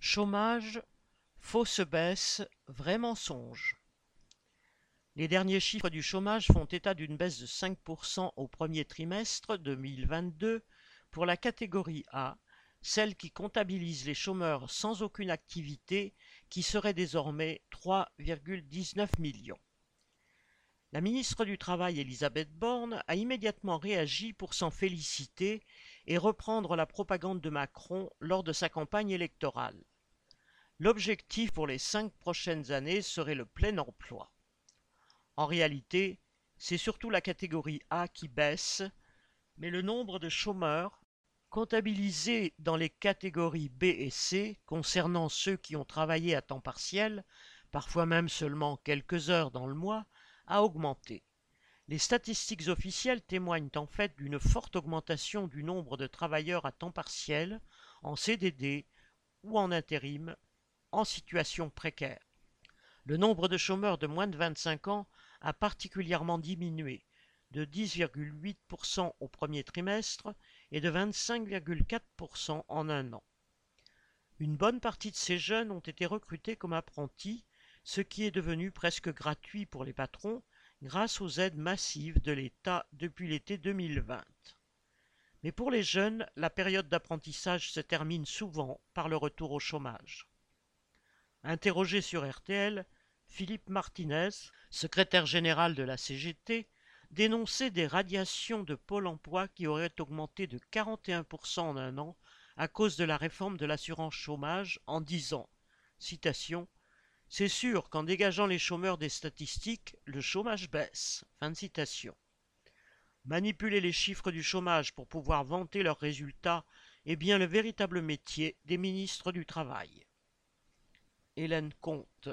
Chômage, fausse baisse, vrai mensonge. Les derniers chiffres du chômage font état d'une baisse de 5% au premier trimestre 2022 pour la catégorie A, celle qui comptabilise les chômeurs sans aucune activité, qui serait désormais 3,19 millions. La ministre du Travail Elisabeth Borne a immédiatement réagi pour s'en féliciter et reprendre la propagande de Macron lors de sa campagne électorale. L'objectif pour les cinq prochaines années serait le plein emploi. En réalité, c'est surtout la catégorie A qui baisse, mais le nombre de chômeurs comptabilisés dans les catégories B et C concernant ceux qui ont travaillé à temps partiel, parfois même seulement quelques heures dans le mois, a augmenté. Les statistiques officielles témoignent en fait d'une forte augmentation du nombre de travailleurs à temps partiel, en CDD ou en intérim, en situation précaire. Le nombre de chômeurs de moins de 25 ans a particulièrement diminué, de 10,8% au premier trimestre et de 25,4% en un an. Une bonne partie de ces jeunes ont été recrutés comme apprentis, ce qui est devenu presque gratuit pour les patrons grâce aux aides massives de l'État depuis l'été 2020. Mais pour les jeunes, la période d'apprentissage se termine souvent par le retour au chômage. Interrogé sur RTL, Philippe Martinez, secrétaire général de la CGT, dénonçait des radiations de Pôle emploi qui auraient augmenté de 41% en un an à cause de la réforme de l'assurance chômage en disant citation c'est sûr qu'en dégageant les chômeurs des statistiques, le chômage baisse. Manipuler les chiffres du chômage pour pouvoir vanter leurs résultats est bien le véritable métier des ministres du Travail. Hélène Comte